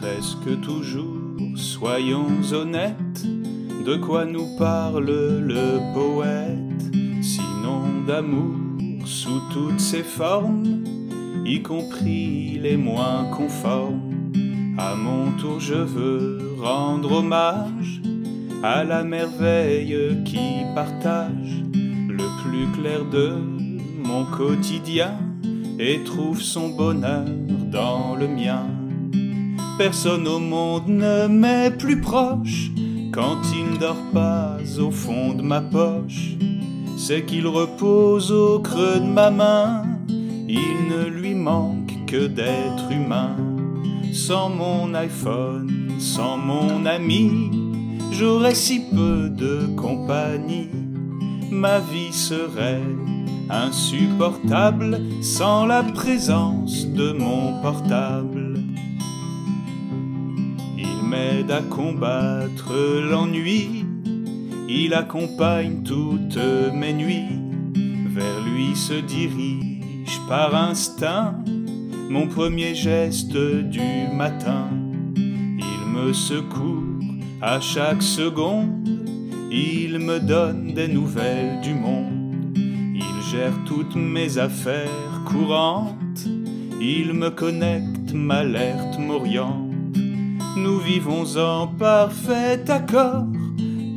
presque toujours, soyons honnêtes, de quoi nous parle le poète, sinon d'amour sous toutes ses formes, y compris les moins conformes. À mon tour, je veux rendre hommage à la merveille qui partage le plus clair de mon quotidien et trouve son bonheur dans le mien. Personne au monde ne m'est plus proche quand il ne dort pas au fond de ma poche. C'est qu'il repose au creux de ma main. Il ne lui manque que d'être humain. Sans mon iPhone, sans mon ami, j'aurais si peu de compagnie. Ma vie serait insupportable sans la présence de mon portable. Il m'aide à combattre l'ennui, il accompagne toutes mes nuits, vers lui se dirige par instinct mon premier geste du matin. Il me secourt à chaque seconde, il me donne des nouvelles du monde. Gère toutes mes affaires courantes, il me connecte, m'alerte, m'oriente. Nous vivons en parfait accord,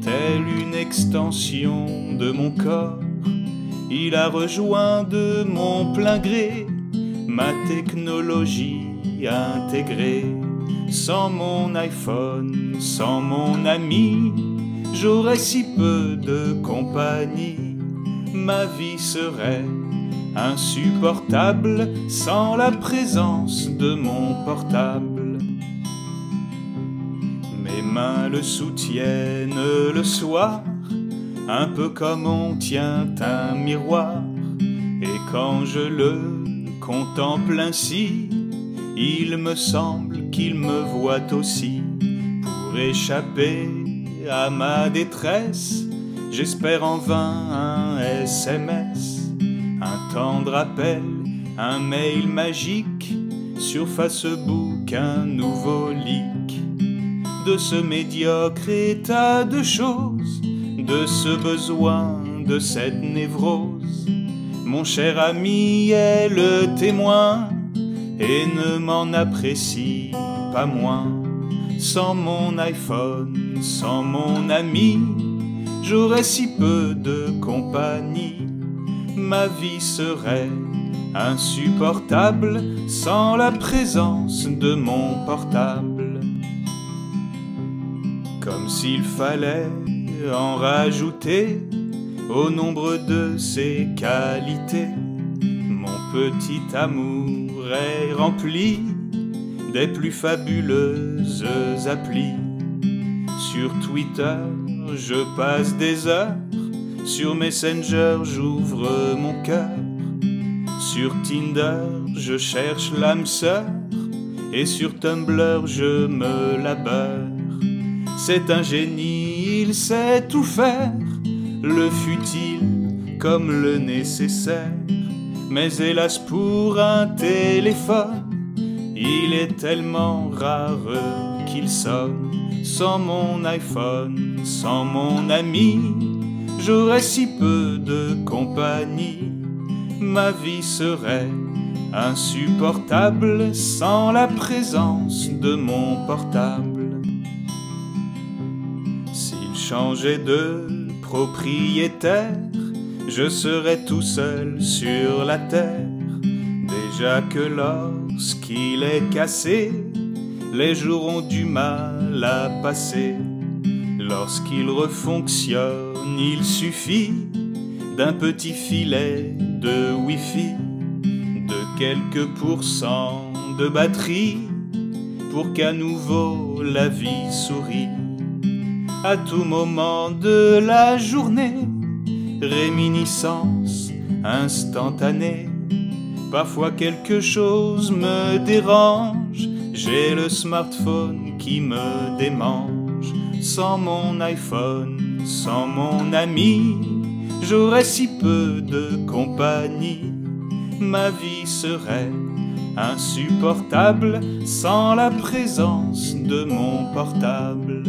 telle une extension de mon corps. Il a rejoint de mon plein gré ma technologie intégrée. Sans mon iPhone, sans mon ami, j'aurais si peu de compagnie ma vie serait insupportable sans la présence de mon portable. Mains le soutiennent le soir, un peu comme on tient un miroir, et quand je le contemple ainsi, il me semble qu'il me voit aussi. Pour échapper à ma détresse J'espère en vain un SMS, un tendre appel, un mail magique, sur Facebook un nouveau leak de ce médiocre état de choses, de ce besoin, de cette névrose. Mon cher ami est le témoin et ne m'en apprécie pas moins. Sans mon iPhone, sans mon ami, j'aurais si peu de compagnie, ma vie serait insupportable sans la présence de mon portable. Comme s'il fallait en rajouter au nombre de ses qualités. Mon petit amour est rempli des plus fabuleuses applis. Sur Twitter, je passe des heures. Sur Messenger, j'ouvre mon cœur. Sur Tinder, je cherche l'âme sœur. Et sur Tumblr, je me labeur. C'est un génie, il sait tout faire. Le futile comme le nécessaire? Mais hélas pour un téléphone, il est tellement rare qu'il sonne sans mon iPhone, sans mon ami, j'aurais si peu de compagnie. Ma vie serait insupportable sans la présence de mon portable. S'il changeait de propriétaire, je serais tout seul sur la terre. Déjà que lorsqu'il est cassé, les jours ont du mal à passer. Lorsqu'il refonctionne, il suffit d'un petit filet de Wi-Fi, de quelques pourcents de batterie, pour qu'à nouveau la vie sourit. À tout moment de la journée, réminiscence instantanée. Parfois quelque chose me dérange, j'ai le smartphone qui me démange. Sans mon iPhone, sans mon ami, j'aurais si peu de compagnie. Ma vie serait insupportable sans la présence de mon portable.